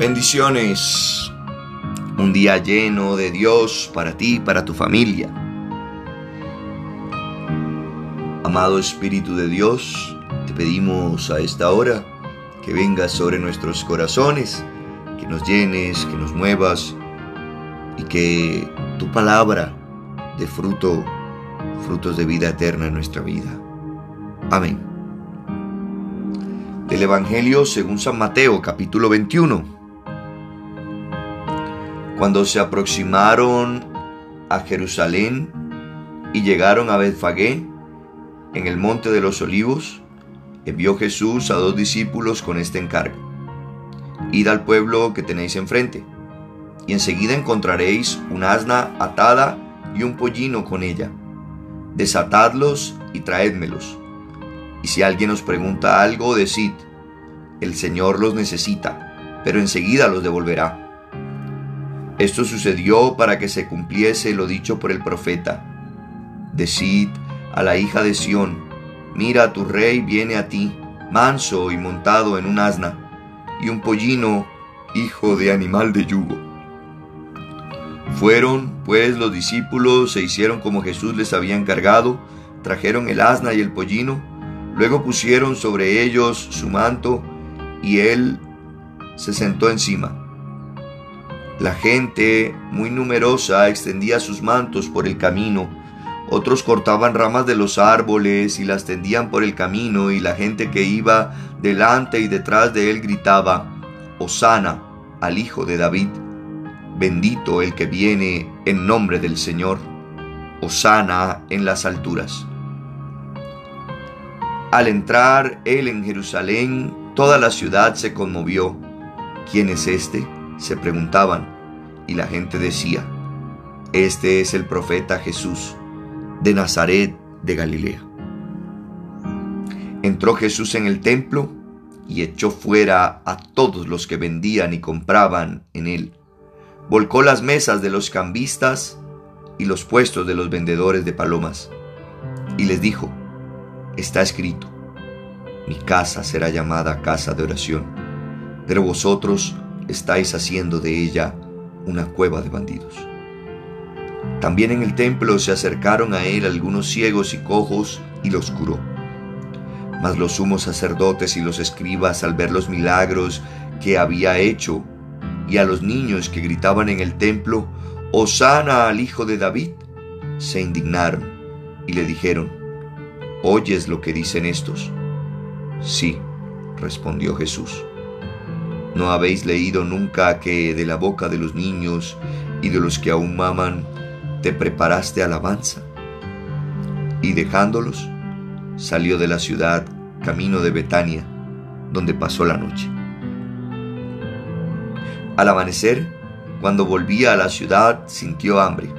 Bendiciones. Un día lleno de Dios para ti y para tu familia. Amado Espíritu de Dios, te pedimos a esta hora que vengas sobre nuestros corazones, que nos llenes, que nos muevas y que tu palabra dé fruto, frutos de vida eterna en nuestra vida. Amén. Del Evangelio según San Mateo, capítulo 21. Cuando se aproximaron a Jerusalén y llegaron a Betfagé, en el monte de los olivos, envió Jesús a dos discípulos con este encargo. Id al pueblo que tenéis enfrente, y enseguida encontraréis un asna atada y un pollino con ella. Desatadlos y traédmelos. Y si alguien os pregunta algo, decid, el Señor los necesita, pero enseguida los devolverá. Esto sucedió para que se cumpliese lo dicho por el profeta. Decid a la hija de Sión, mira tu rey viene a ti, manso y montado en un asna, y un pollino, hijo de animal de yugo. Fueron, pues, los discípulos, se hicieron como Jesús les había encargado, trajeron el asna y el pollino, luego pusieron sobre ellos su manto, y él se sentó encima. La gente, muy numerosa, extendía sus mantos por el camino. Otros cortaban ramas de los árboles y las tendían por el camino y la gente que iba delante y detrás de él gritaba, Osana al Hijo de David, bendito el que viene en nombre del Señor, Osana en las alturas. Al entrar él en Jerusalén, toda la ciudad se conmovió. ¿Quién es este? Se preguntaban, y la gente decía, Este es el profeta Jesús, de Nazaret de Galilea. Entró Jesús en el templo y echó fuera a todos los que vendían y compraban en él. Volcó las mesas de los cambistas y los puestos de los vendedores de palomas. Y les dijo, está escrito, mi casa será llamada casa de oración, pero vosotros estáis haciendo de ella una cueva de bandidos. También en el templo se acercaron a él algunos ciegos y cojos y los curó. Mas los sumos sacerdotes y los escribas al ver los milagros que había hecho y a los niños que gritaban en el templo, Osana al Hijo de David, se indignaron y le dijeron, ¿oyes lo que dicen estos? Sí, respondió Jesús. ¿No habéis leído nunca que de la boca de los niños y de los que aún maman te preparaste alabanza? Y dejándolos, salió de la ciudad camino de Betania, donde pasó la noche. Al amanecer, cuando volvía a la ciudad, sintió hambre.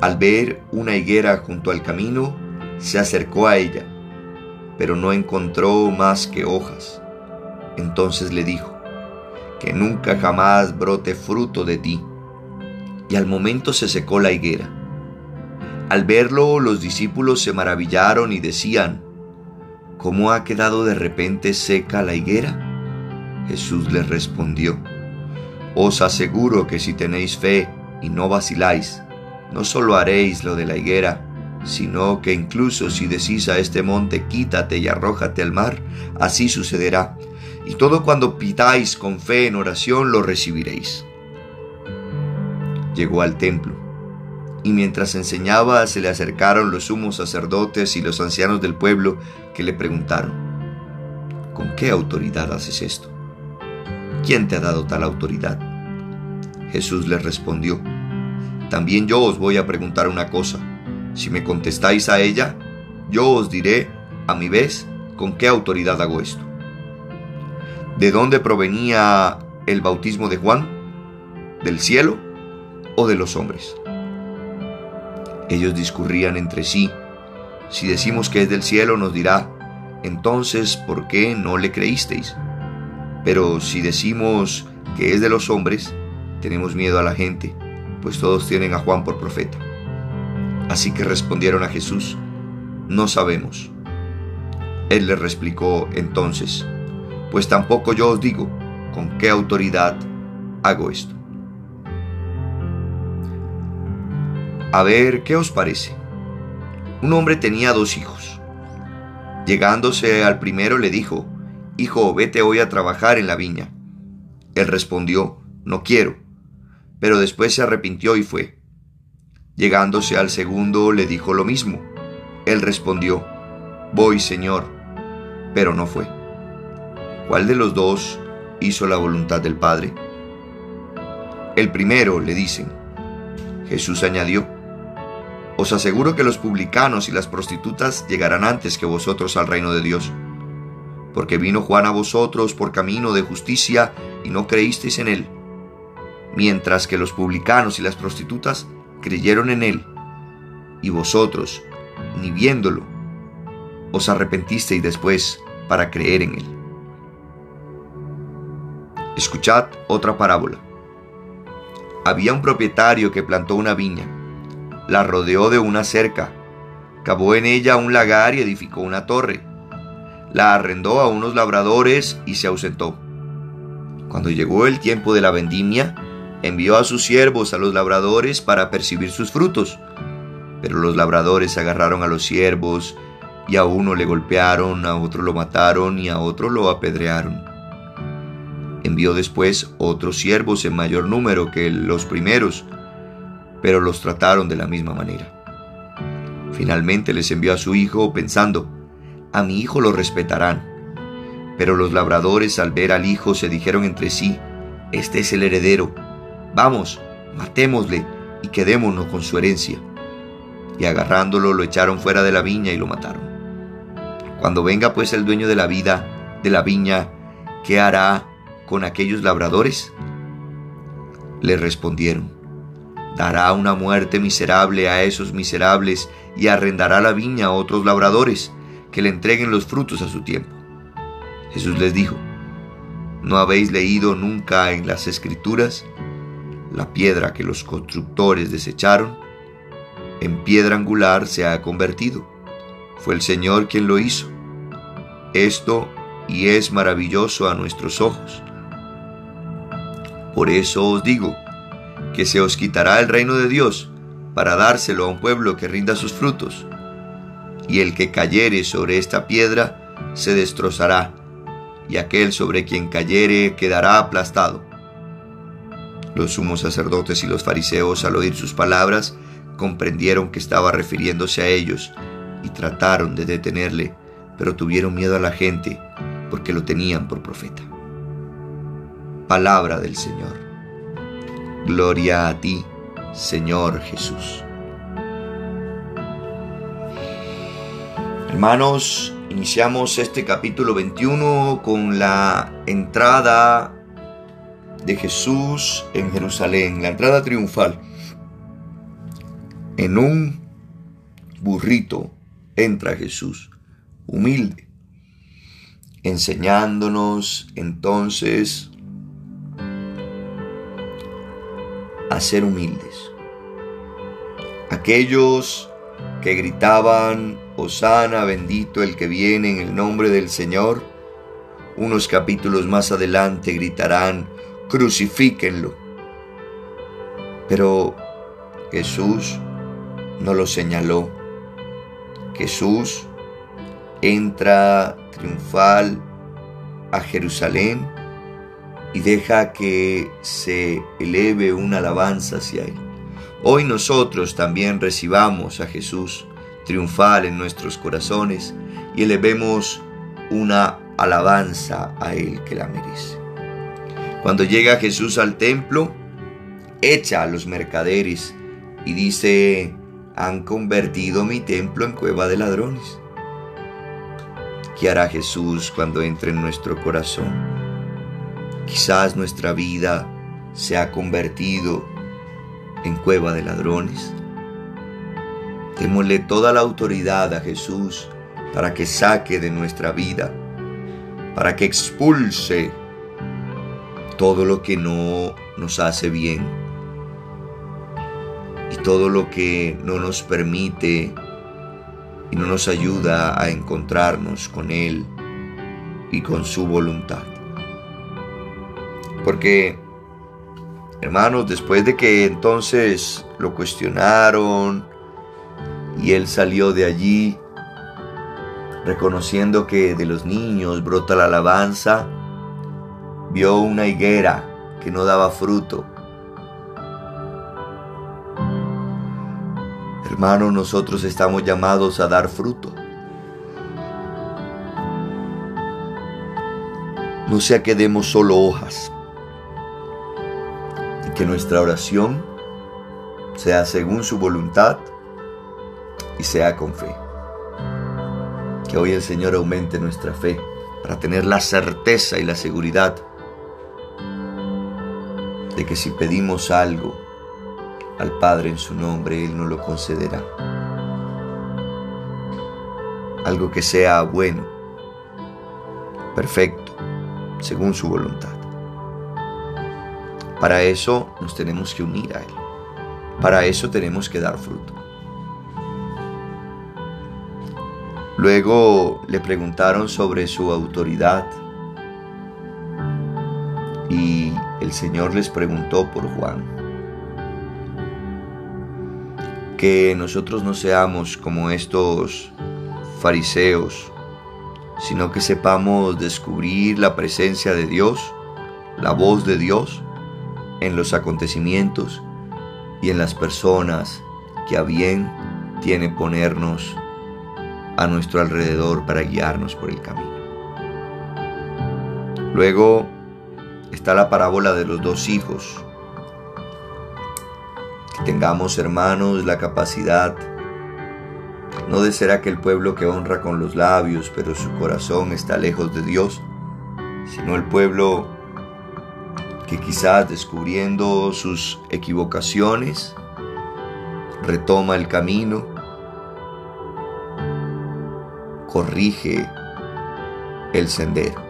Al ver una higuera junto al camino, se acercó a ella, pero no encontró más que hojas entonces le dijo, que nunca jamás brote fruto de ti. Y al momento se secó la higuera. Al verlo los discípulos se maravillaron y decían, ¿cómo ha quedado de repente seca la higuera? Jesús les respondió, os aseguro que si tenéis fe y no vaciláis, no solo haréis lo de la higuera, sino que incluso si decís a este monte, quítate y arrójate al mar, así sucederá y todo cuando pidáis con fe en oración lo recibiréis. Llegó al templo, y mientras enseñaba se le acercaron los sumos sacerdotes y los ancianos del pueblo que le preguntaron, ¿con qué autoridad haces esto? ¿Quién te ha dado tal autoridad? Jesús les respondió, también yo os voy a preguntar una cosa. Si me contestáis a ella, yo os diré a mi vez con qué autoridad hago esto. ¿De dónde provenía el bautismo de Juan? ¿Del cielo o de los hombres? Ellos discurrían entre sí. Si decimos que es del cielo, nos dirá, entonces, ¿por qué no le creísteis? Pero si decimos que es de los hombres, tenemos miedo a la gente, pues todos tienen a Juan por profeta. Así que respondieron a Jesús, no sabemos. Él les replicó entonces, pues tampoco yo os digo, con qué autoridad hago esto. A ver, ¿qué os parece? Un hombre tenía dos hijos. Llegándose al primero le dijo, Hijo, vete hoy a trabajar en la viña. Él respondió, No quiero. Pero después se arrepintió y fue. Llegándose al segundo le dijo lo mismo. Él respondió, Voy, Señor, pero no fue. ¿Cuál de los dos hizo la voluntad del Padre? El primero, le dicen. Jesús añadió, Os aseguro que los publicanos y las prostitutas llegarán antes que vosotros al reino de Dios. Porque vino Juan a vosotros por camino de justicia y no creísteis en él, mientras que los publicanos y las prostitutas creyeron en él, y vosotros, ni viéndolo, os arrepentisteis después para creer en él. Escuchad otra parábola. Había un propietario que plantó una viña, la rodeó de una cerca, cavó en ella un lagar y edificó una torre. La arrendó a unos labradores y se ausentó. Cuando llegó el tiempo de la vendimia, envió a sus siervos a los labradores para percibir sus frutos. Pero los labradores agarraron a los siervos y a uno le golpearon, a otro lo mataron y a otro lo apedrearon. Envió después otros siervos en mayor número que los primeros, pero los trataron de la misma manera. Finalmente les envió a su hijo pensando, a mi hijo lo respetarán. Pero los labradores al ver al hijo se dijeron entre sí, este es el heredero, vamos, matémosle y quedémonos con su herencia. Y agarrándolo lo echaron fuera de la viña y lo mataron. Cuando venga pues el dueño de la vida, de la viña, ¿qué hará con aquellos labradores? Le respondieron, dará una muerte miserable a esos miserables y arrendará la viña a otros labradores que le entreguen los frutos a su tiempo. Jesús les dijo, ¿no habéis leído nunca en las escrituras la piedra que los constructores desecharon? En piedra angular se ha convertido. Fue el Señor quien lo hizo. Esto y es maravilloso a nuestros ojos. Por eso os digo, que se os quitará el reino de Dios para dárselo a un pueblo que rinda sus frutos. Y el que cayere sobre esta piedra se destrozará, y aquel sobre quien cayere quedará aplastado. Los sumos sacerdotes y los fariseos al oír sus palabras comprendieron que estaba refiriéndose a ellos y trataron de detenerle, pero tuvieron miedo a la gente porque lo tenían por profeta. Palabra del Señor. Gloria a ti, Señor Jesús. Hermanos, iniciamos este capítulo 21 con la entrada de Jesús en Jerusalén, la entrada triunfal. En un burrito entra Jesús, humilde, enseñándonos entonces a ser humildes. Aquellos que gritaban, Osana, bendito el que viene en el nombre del Señor, unos capítulos más adelante gritarán, crucifíquenlo. Pero Jesús no lo señaló. Jesús entra triunfal a Jerusalén y deja que se eleve una alabanza hacia Él. Hoy nosotros también recibamos a Jesús triunfal en nuestros corazones y elevemos una alabanza a Él que la merece. Cuando llega Jesús al templo, echa a los mercaderes y dice, han convertido mi templo en cueva de ladrones. ¿Qué hará Jesús cuando entre en nuestro corazón? Quizás nuestra vida se ha convertido en cueva de ladrones. Démosle toda la autoridad a Jesús para que saque de nuestra vida, para que expulse todo lo que no nos hace bien y todo lo que no nos permite y no nos ayuda a encontrarnos con Él y con su voluntad. Porque, hermanos, después de que entonces lo cuestionaron y él salió de allí reconociendo que de los niños brota la alabanza, vio una higuera que no daba fruto. Hermanos, nosotros estamos llamados a dar fruto. No sea que demos solo hojas y que nuestra oración sea según su voluntad y sea con fe. Que hoy el Señor aumente nuestra fe para tener la certeza y la seguridad de que si pedimos algo al Padre en su nombre, Él nos lo concederá. Algo que sea bueno, perfecto, según su voluntad. Para eso nos tenemos que unir a Él. Para eso tenemos que dar fruto. Luego le preguntaron sobre su autoridad y el Señor les preguntó por Juan. Que nosotros no seamos como estos fariseos, sino que sepamos descubrir la presencia de Dios, la voz de Dios en los acontecimientos y en las personas que a bien tiene ponernos a nuestro alrededor para guiarnos por el camino. Luego está la parábola de los dos hijos. Que tengamos, hermanos, la capacidad no de ser aquel pueblo que honra con los labios, pero su corazón está lejos de Dios, sino el pueblo que quizás descubriendo sus equivocaciones, retoma el camino, corrige el sendero.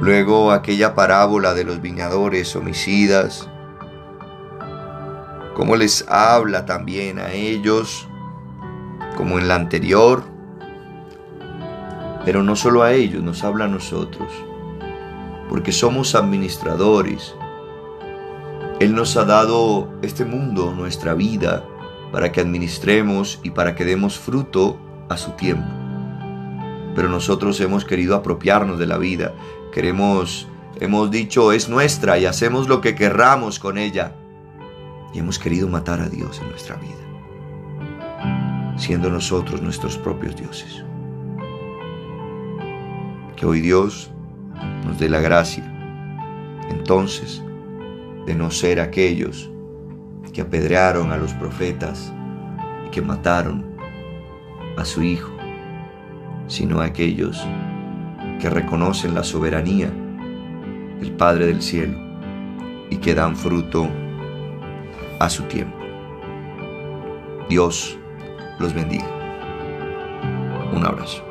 Luego aquella parábola de los viñadores homicidas, cómo les habla también a ellos, como en la anterior, pero no solo a ellos, nos habla a nosotros, porque somos administradores. Él nos ha dado este mundo, nuestra vida, para que administremos y para que demos fruto a su tiempo. Pero nosotros hemos querido apropiarnos de la vida Queremos, hemos dicho, es nuestra y hacemos lo que querramos con ella. Y hemos querido matar a Dios en nuestra vida, siendo nosotros nuestros propios dioses. Que hoy Dios nos dé la gracia, entonces, de no ser aquellos que apedrearon a los profetas y que mataron a su Hijo, sino aquellos que reconocen la soberanía del Padre del Cielo y que dan fruto a su tiempo. Dios los bendiga. Un abrazo.